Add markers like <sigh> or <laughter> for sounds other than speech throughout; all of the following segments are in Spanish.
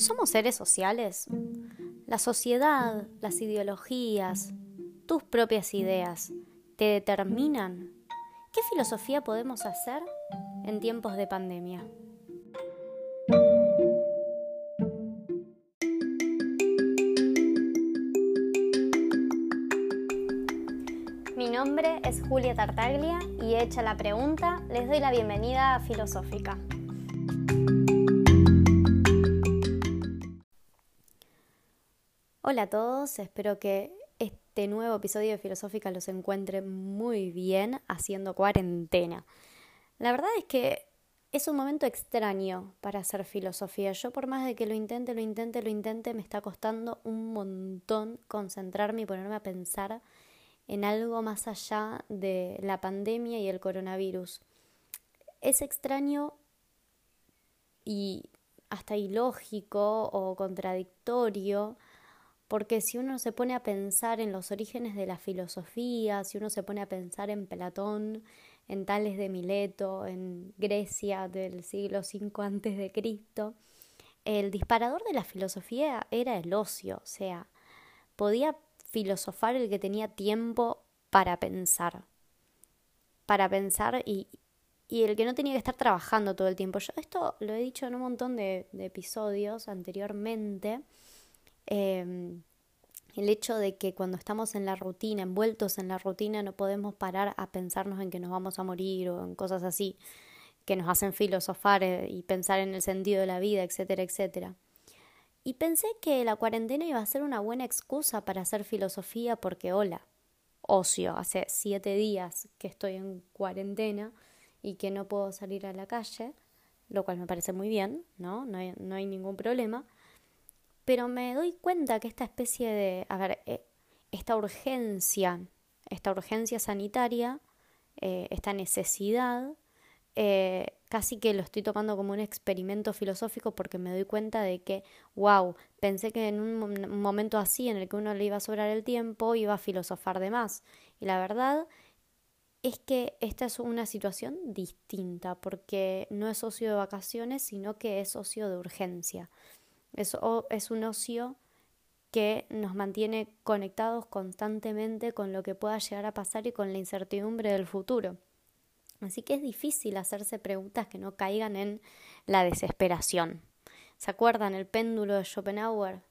¿Somos seres sociales? La sociedad, las ideologías, tus propias ideas, ¿te determinan? ¿Qué filosofía podemos hacer en tiempos de pandemia? Mi nombre es Julia Tartaglia y hecha la pregunta, les doy la bienvenida a Filosófica. Hola a todos, espero que este nuevo episodio de Filosófica los encuentre muy bien haciendo cuarentena. La verdad es que es un momento extraño para hacer filosofía. Yo por más de que lo intente, lo intente, lo intente, me está costando un montón concentrarme y ponerme a pensar en algo más allá de la pandemia y el coronavirus. Es extraño y hasta ilógico o contradictorio, porque si uno se pone a pensar en los orígenes de la filosofía, si uno se pone a pensar en Platón, en Tales de Mileto, en Grecia del siglo V antes de Cristo, el disparador de la filosofía era el ocio, o sea, podía filosofar el que tenía tiempo para pensar. Para pensar y, y el que no tenía que estar trabajando todo el tiempo. Yo esto lo he dicho en un montón de, episodios anteriormente. Em, el hecho de que cuando estamos en la rutina, envueltos en la rutina, no podemos parar a pensarnos en que nos vamos a morir o en cosas así que nos hacen filosofar eh, y pensar en el sentido de la vida, etcétera, etcétera. Y pensé que la cuarentena iba a ser una buena excusa para hacer filosofía porque, hola, ocio, hace siete días que estoy en cuarentena y que no puedo salir a la calle, lo cual me parece muy bien, ¿no? No hay, no hay ningún problema. Pero me doy cuenta que esta especie de, a ver, eh, esta urgencia, esta urgencia sanitaria, eh, esta necesidad, eh, casi que lo estoy tomando como un experimento filosófico porque me doy cuenta de que, wow, pensé que en un, momento así en el que uno le iba a sobrar el tiempo iba a filosofar de más. Y la verdad es que esta es una situación distinta porque no es ocio de vacaciones, sino que es ocio de urgencia. Es, es un ocio que nos mantiene conectados constantemente con lo que pueda llegar a pasar y con la incertidumbre del futuro. Así que es difícil hacerse preguntas que no caigan en la desesperación. ¿Se acuerdan el péndulo de Schopenhauer?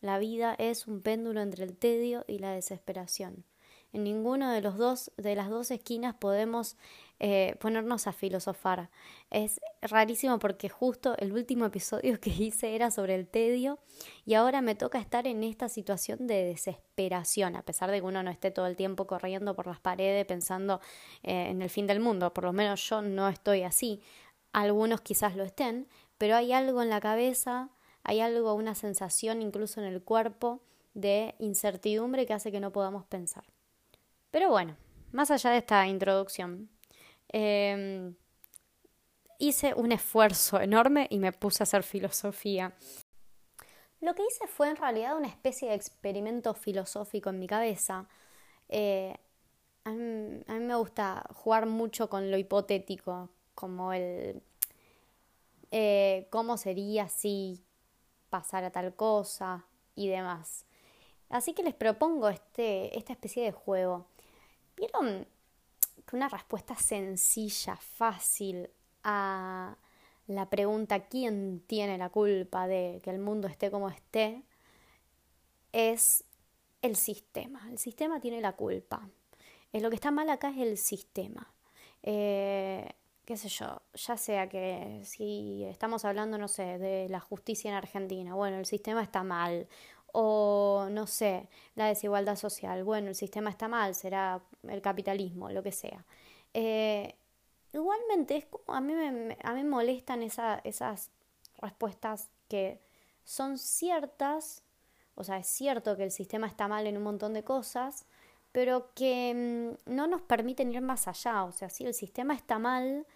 La vida es un péndulo entre el tedio y la desesperación. En ninguno de los dos de las dos esquinas podemos eh, ponernos a filosofar. Es rarísimo porque justo el último episodio <laughs> que hice era sobre el tedio y ahora me toca estar en esta situación de desesperación, a pesar de que uno no esté todo el tiempo corriendo por las paredes pensando eh, en el fin del mundo. Por lo menos yo no estoy así. Algunos quizás lo estén, pero hay algo en la cabeza, hay algo, una sensación incluso en el cuerpo de incertidumbre que hace que no podamos pensar. Pero bueno, más allá de esta introducción, Em, hice un esfuerzo enorme y me puse a hacer filosofía. Lo que hice fue en realidad una especie de experimento filosófico en mi cabeza. Eh, a, mí, me gusta jugar mucho con lo hipotético, como el eh, cómo sería si pasara tal cosa y demás. Así que les propongo este, esta especie de juego. ¿Vieron que una respuesta sencilla, fácil a la pregunta ¿quién tiene la culpa de que el mundo esté como esté? es el sistema. El sistema tiene la culpa. Es lo que está mal acá es el sistema. Eh, qué sé yo, ya sea que si estamos hablando, no sé, de la justicia en Argentina, bueno, el sistema está mal, o no sé, la desigualdad social, bueno, el sistema está mal, será el capitalismo, lo que sea. Eh, igualmente, es como, a, mí me, a mí molestan esas respuestas que son ciertas, o sea, es cierto que el sistema está mal en un montón de cosas, pero que mm, no nos permiten ir más allá, o sea, si el sistema está mal,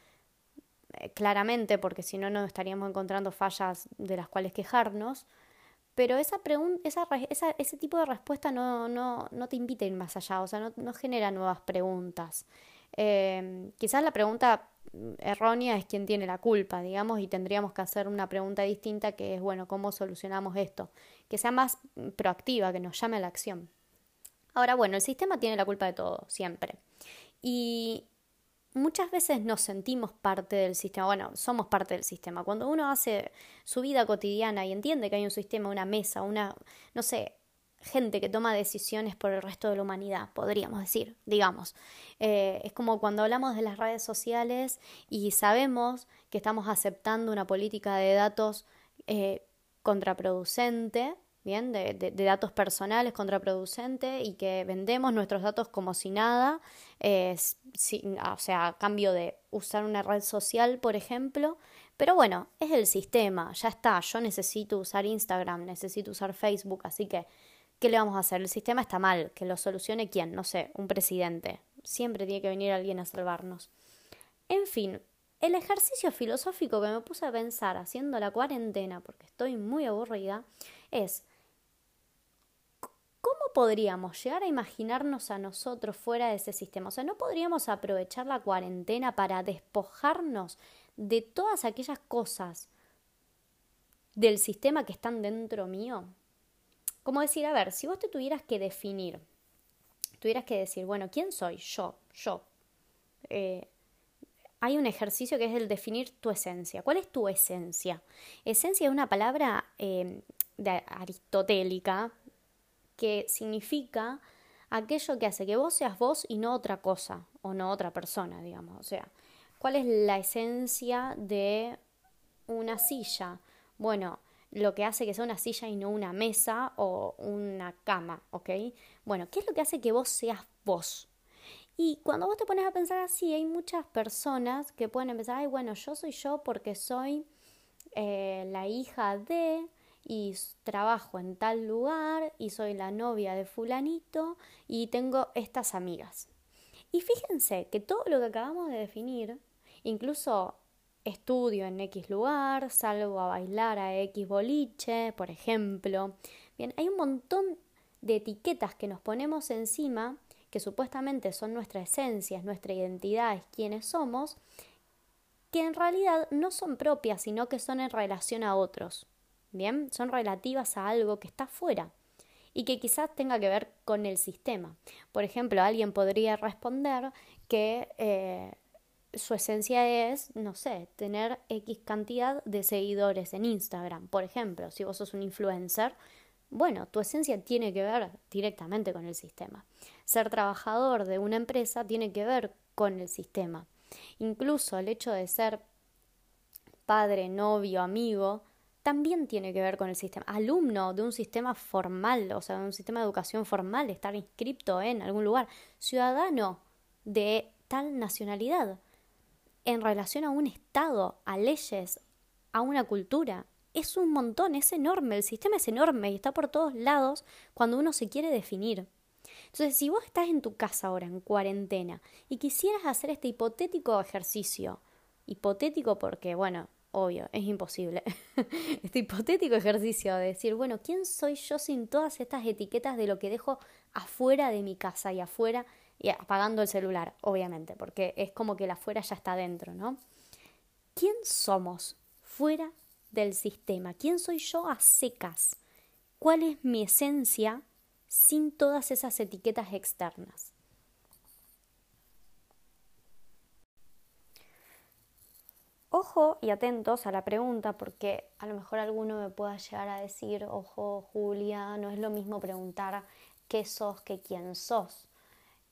eh, claramente, porque si no, no estaríamos encontrando fallas de las cuales quejarnos, pero esa pregunta, ese tipo de respuesta no, no, no te invita a ir más allá, o sea, no, no genera nuevas preguntas. Eh, quizás la pregunta errónea es quién tiene la culpa, digamos, y tendríamos que hacer una pregunta distinta que es, bueno, ¿cómo solucionamos esto? Que sea más proactiva, que nos llame a la acción. Ahora, bueno, el sistema tiene la culpa de todo, siempre. Y muchas veces nos sentimos parte del sistema, bueno, somos parte del sistema. Cuando uno hace su vida cotidiana y entiende que hay un sistema, una mesa, una, no sé, gente que toma decisiones por el resto de la humanidad, podríamos decir, digamos. Eh, es como cuando hablamos de las redes sociales y sabemos que estamos aceptando una política de datos eh, contraproducente, bien, de, datos personales contraproducente y que vendemos nuestros datos como si nada, eh, o sea, a cambio de usar una red social, por ejemplo. Pero bueno, es el sistema, ya está, yo necesito usar Instagram, necesito usar Facebook, así que ¿Qué le vamos a hacer? El sistema está mal, que lo solucione quién, no sé, un presidente. Siempre tiene que venir alguien a salvarnos. En fin, el ejercicio filosófico que me puse a pensar haciendo la cuarentena, porque estoy muy aburrida, es ¿cómo podríamos llegar a imaginarnos a nosotros fuera de ese sistema? O sea, ¿no podríamos aprovechar la cuarentena para despojarnos de todas aquellas cosas del sistema que están dentro mío? Como decir, a ver, si vos te tuvieras que definir, tuvieras que decir, bueno, ¿quién soy? Yo, yo. Eh, hay un ejercicio que es el definir tu esencia. ¿Cuál es tu esencia? Esencia es una palabra eh, aristotélica que significa aquello que hace que vos seas vos y no otra cosa o no otra persona, digamos. O sea, ¿cuál es la esencia de una silla? Bueno, lo que hace que sea una silla y no una mesa o una cama, ¿ok? Bueno, ¿qué es lo que hace que vos seas vos? Y cuando vos te pones a pensar así, hay muchas personas que pueden empezar, ay, bueno, yo soy yo porque soy eh, la hija de y trabajo en tal lugar y soy la novia de fulanito y tengo estas amigas. Y fíjense que todo lo que acabamos de definir, incluso estudio en X lugar, salgo a bailar a X boliche, por ejemplo. Bien, hay un montón de etiquetas que nos ponemos encima, que supuestamente son nuestra esencia, nuestra identidad, es quienes somos, que en realidad no son propias, sino que son en relación a otros. Bien, son relativas a algo que está fuera y que quizás tenga que ver con el sistema. Por ejemplo, alguien podría responder que eh, su esencia es, no sé, tener X cantidad de seguidores en Instagram. Por ejemplo, si vos sos un influencer, bueno, tu esencia tiene que ver directamente con el sistema. Ser trabajador de una empresa tiene que ver con el sistema. Incluso el hecho de ser padre, novio, amigo, también tiene que ver con el sistema. Alumno de un sistema formal, o sea, de un sistema de educación formal, estar inscrito en algún lugar. Ciudadano de tal nacionalidad en relación a un Estado, a leyes, a una cultura. Es un montón, es enorme, el sistema es enorme y está por todos lados cuando uno se quiere definir. Entonces, si vos estás en tu casa ahora, en cuarentena, y quisieras hacer este hipotético ejercicio, hipotético porque, bueno, obvio, es imposible, <laughs> este hipotético ejercicio de decir, bueno, ¿quién soy yo sin todas estas etiquetas de lo que dejo afuera de mi casa y afuera y apagando el celular, obviamente, porque es como que la fuera ya está dentro, ¿no? ¿Quién somos fuera del sistema? ¿Quién soy yo a secas? ¿Cuál es mi esencia sin todas esas etiquetas externas? Ojo y atentos a la pregunta porque a lo mejor alguno me pueda llegar a decir, ojo Julia, no es lo mismo preguntar qué sos que quién sos.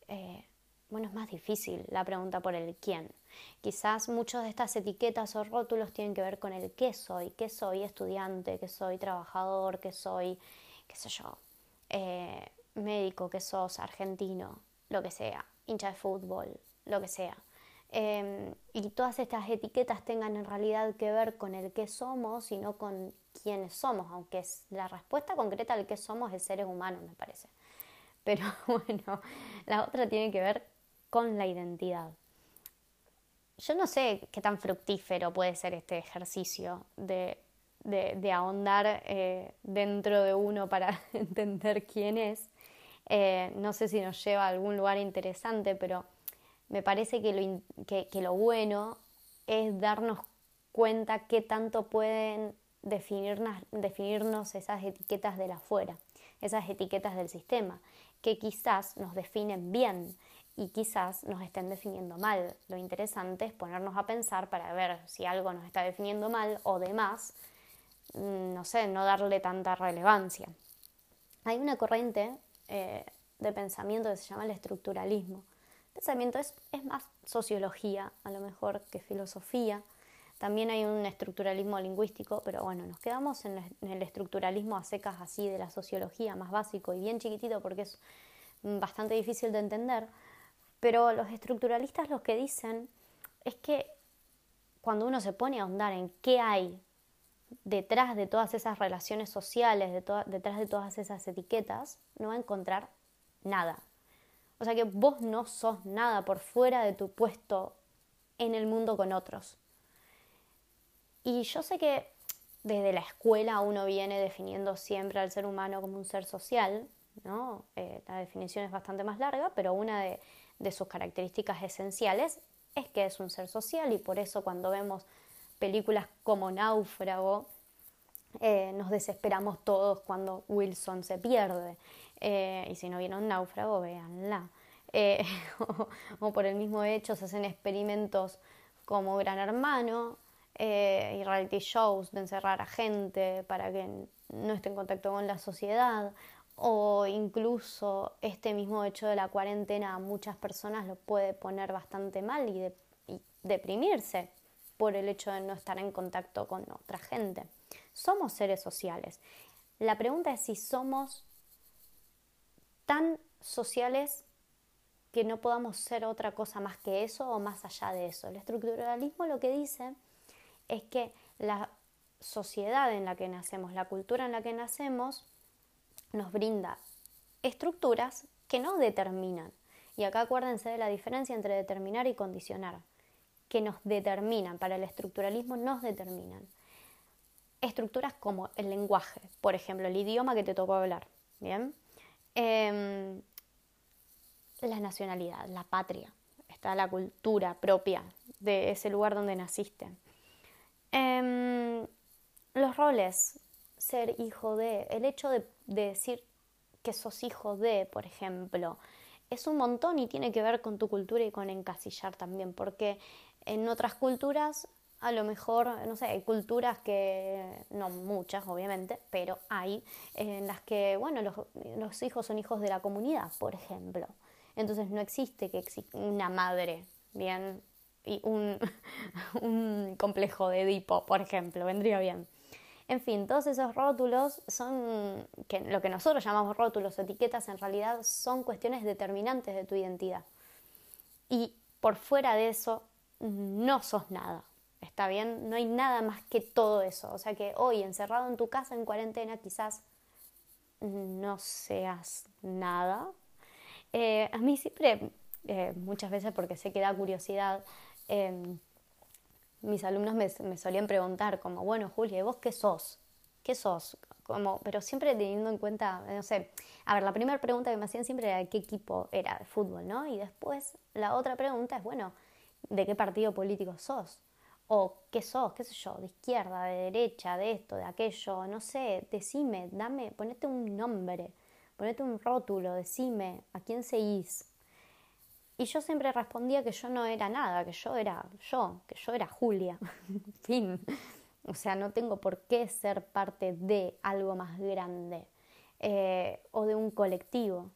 Eh, bueno, es más difícil la pregunta por el quién. Quizás muchas de estas etiquetas o rótulos tienen que ver con el qué soy, qué soy estudiante, qué soy trabajador, qué soy, qué sé yo, eh, médico, qué sos, argentino, lo que sea, hincha de fútbol, lo que sea. Em, y todas estas etiquetas tengan en realidad que ver con el qué somos y no con quiénes somos, aunque la respuesta concreta al qué somos es seres humanos, me parece. Pero <laughs> bueno, la otra tiene que ver con la identidad. Yo no sé qué tan fructífero puede ser este ejercicio de, ahondar eh, dentro de uno para <laughs> entender quién es. Eh, no sé si nos lleva a algún lugar interesante, pero me parece que lo, que, lo bueno es darnos cuenta qué tanto pueden definirnos, definirnos esas etiquetas de la afuera, esas etiquetas del sistema, que quizás nos definen bien y quizás nos estén definiendo mal. Lo interesante es ponernos a pensar para ver si algo nos está definiendo mal o demás, mm, no sé, no darle tanta relevancia. Hay una corriente eh, de pensamiento que se llama el estructuralismo. Pensamiento es, es más sociología, a lo mejor, que filosofía. También hay un estructuralismo lingüístico, pero bueno, nos quedamos en el estructuralismo a secas así de la sociología, más básico y bien chiquitito porque es bastante difícil de entender. Pero los estructuralistas lo que dicen es que cuando uno se pone a ahondar en qué hay detrás de todas esas relaciones sociales, detrás de todas esas etiquetas, no va a encontrar nada. O sea que vos no sos nada por fuera de tu puesto en el mundo con otros. Y yo sé que desde la escuela uno viene definiendo siempre al ser humano como un ser social, ¿no? Eh, la definición es bastante más larga, pero una de, sus características esenciales es que es un ser social y por eso cuando vemos películas como Náufrago eh, nos desesperamos todos cuando Wilson se pierde. Eh, y si no vieron Náufrago, véanla. Eh, <laughs> o, por el mismo hecho se hacen experimentos como Gran Hermano y reality shows de encerrar a gente para que no esté en contacto con la sociedad o incluso este mismo hecho de la cuarentena a muchas personas lo puede poner bastante mal y, deprimirse por el hecho de no estar en contacto con otra gente. Somos seres sociales. La pregunta es si somos tan sociales que no podamos ser otra cosa más que eso o más allá de eso. El estructuralismo lo que dice es que la sociedad en la que nacemos, la cultura en la que nacemos, nos brinda estructuras que no determinan. Y acá acuérdense de la diferencia entre determinar y condicionar, que nos determinan, para el estructuralismo nos determinan. Estructuras como el lenguaje, por ejemplo, el idioma que te tocó hablar, ¿bien? Em, la nacionalidad, la patria, está la cultura propia de ese lugar donde naciste. Em, los roles, ser hijo de, el hecho de, decir que sos hijo de, por ejemplo, es un montón y tiene que ver con tu cultura y con encasillar también, porque en otras culturas a lo mejor, no sé, hay culturas que, no muchas obviamente, pero hay en las que, bueno, los, los hijos son hijos de la comunidad, por ejemplo. Entonces no existe que exista una madre, bien, y un, <laughs> un complejo de Edipo, por ejemplo, vendría bien. En fin, todos esos rótulos son, que lo que nosotros llamamos rótulos o etiquetas, en realidad son cuestiones determinantes de tu identidad. Y por fuera de eso, no sos nada. ¿Está bien? No hay nada más que todo eso. O sea que hoy, encerrado en tu casa, en cuarentena, quizás no seas nada. Eh, a mí siempre, eh, muchas veces porque sé que da curiosidad, em, mis alumnos me, solían preguntar como, bueno, Julia, ¿y vos qué sos? ¿Qué sos? Como, pero siempre teniendo en cuenta, no sé, a ver, la primera pregunta que me hacían siempre era qué equipo era de fútbol, ¿no? Y después la otra pregunta es, bueno, ¿de qué partido político sos? O qué sos, qué sé yo, de izquierda, de derecha, de esto, de aquello, no sé, decime, dame, ponete un nombre, ponete un rótulo, decime a quién seguís, y yo siempre respondía que yo no era nada, que yo era yo, que yo era Julia. <laughs> fin. O sea, no tengo por qué ser parte de algo más grande eh, o de un colectivo.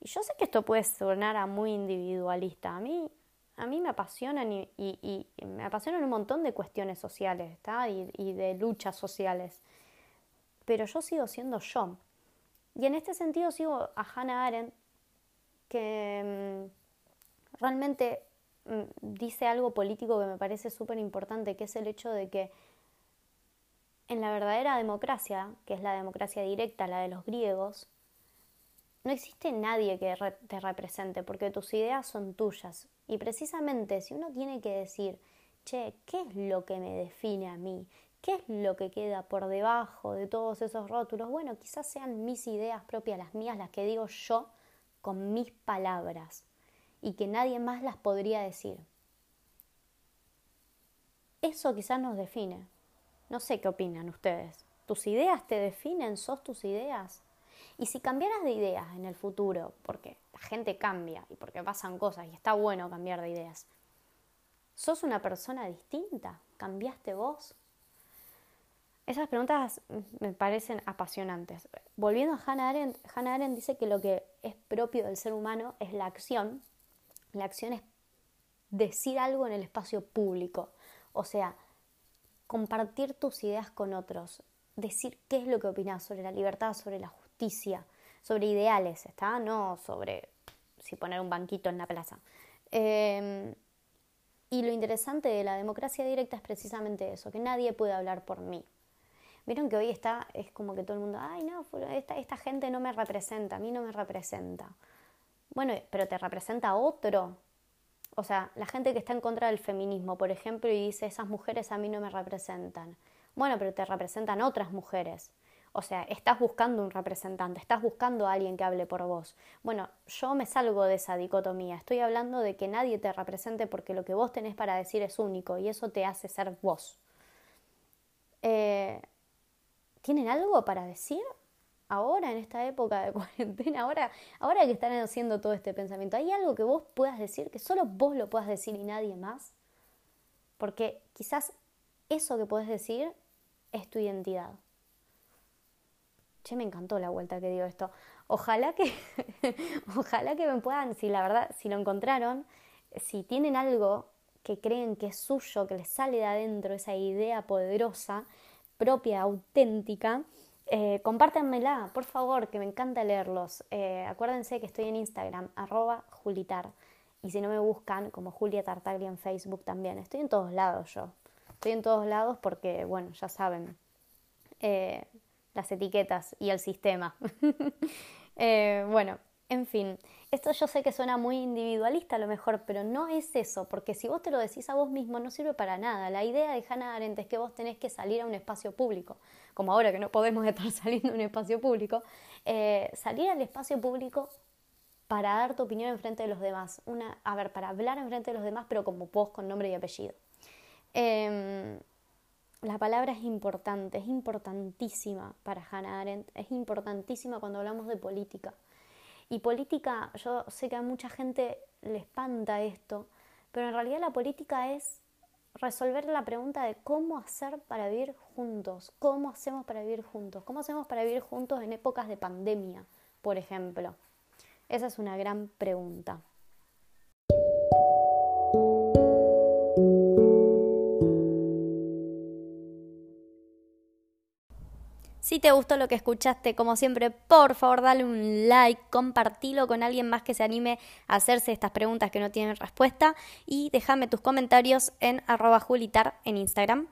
Y yo sé que esto puede sonar a muy individualista. A mí, a mí me apasionan y, me apasionan un montón de cuestiones sociales ¿está? y, de luchas sociales. Pero yo sigo siendo yo. Y en este sentido sigo a Hannah Arendt, que mm, realmente mm, dice algo político que me parece súper importante, que es el hecho de que en la verdadera democracia, que es la democracia directa, la de los griegos, no existe nadie que te represente porque tus ideas son tuyas. Y precisamente si uno tiene que decir, che, ¿qué es lo que me define a mí? ¿Qué es lo que queda por debajo de todos esos rótulos? Bueno, quizás sean mis ideas propias, las mías, las que digo yo con mis palabras. y que nadie más las podría decir. Eso quizás nos define. No sé qué opinan ustedes. ¿Tus ideas te definen? ¿Sos tus ideas? Y si cambiaras de ideas en el futuro, porque la gente cambia y porque pasan cosas y está bueno cambiar de ideas, ¿sos una persona distinta? ¿Cambiaste vos? Esas preguntas me parecen apasionantes. Volviendo a Hannah Arendt, Hannah Arendt dice que lo que es propio del ser humano es la acción. La acción es decir algo en el espacio público, o sea, compartir tus ideas con otros, decir qué es lo que opinas sobre la libertad, sobre la justicia, sobre ideales, ¿está? No sobre si poner un banquito en la plaza. Em, y lo interesante de la democracia directa es precisamente eso, que nadie puede hablar por mí. Vieron que hoy está, es como que todo el mundo, ay no, esta, esta gente no me representa, a mí no me representa. Bueno, pero te representa otro. O sea, la gente que está en contra del feminismo, por ejemplo, y dice, esas mujeres a mí no me representan. Bueno, pero te representan otras mujeres. O sea, estás buscando un representante, estás buscando a alguien que hable por vos. Bueno, yo me salgo de esa dicotomía. Estoy hablando de que nadie te represente porque lo que vos tenés para decir es único y eso te hace ser vos. Eh, ¿Tienen algo para decir? Ahora, en esta época de <laughs> cuarentena, ahora, ahora que están haciendo todo este pensamiento, ¿hay algo que vos puedas decir, que solo vos lo puedas decir y nadie más? Porque quizás eso que podés decir es tu identidad. Che, me encantó la vuelta que dio esto. Ojalá que, <laughs> ojalá que me puedan, si la verdad, si lo encontraron, si tienen algo que creen que es suyo, que les sale de adentro, esa idea poderosa, propia, auténtica, eh, compártanmela, por favor, que me encanta leerlos. Eh, acuérdense que estoy en Instagram, arroba julitar. Y si no me buscan, como Julia Tartaglia en Facebook también. Estoy en todos lados yo. Estoy en todos lados porque, bueno, ya saben, eh, las etiquetas y el sistema. <laughs> Eh, bueno, en fin, esto yo sé que suena muy individualista a lo mejor, pero no es eso, porque si vos te lo decís a vos mismo no sirve para nada. La idea de Hannah Arendt es que vos tenés que salir a un espacio público, como ahora que no podemos <laughs> estar saliendo a un espacio público, eh, salir al espacio público para dar tu opinión en frente de los demás. Una, a ver, para hablar en frente de los demás, pero como vos con nombre y apellido. Em, la palabra es importante, es importantísima para Hannah Arendt, es importantísima cuando hablamos de política. Y política, yo sé que a mucha gente le espanta esto, pero en realidad la política es resolver la pregunta de cómo hacer para vivir juntos, cómo hacemos para vivir juntos, cómo hacemos para vivir juntos en épocas de pandemia, por ejemplo. Esa es una gran pregunta. Si te gustó lo que escuchaste, como siempre, por favor dale un like, compartilo con alguien más que se anime a hacerse estas preguntas que no tienen respuesta y déjame tus comentarios en arroba julitar en Instagram.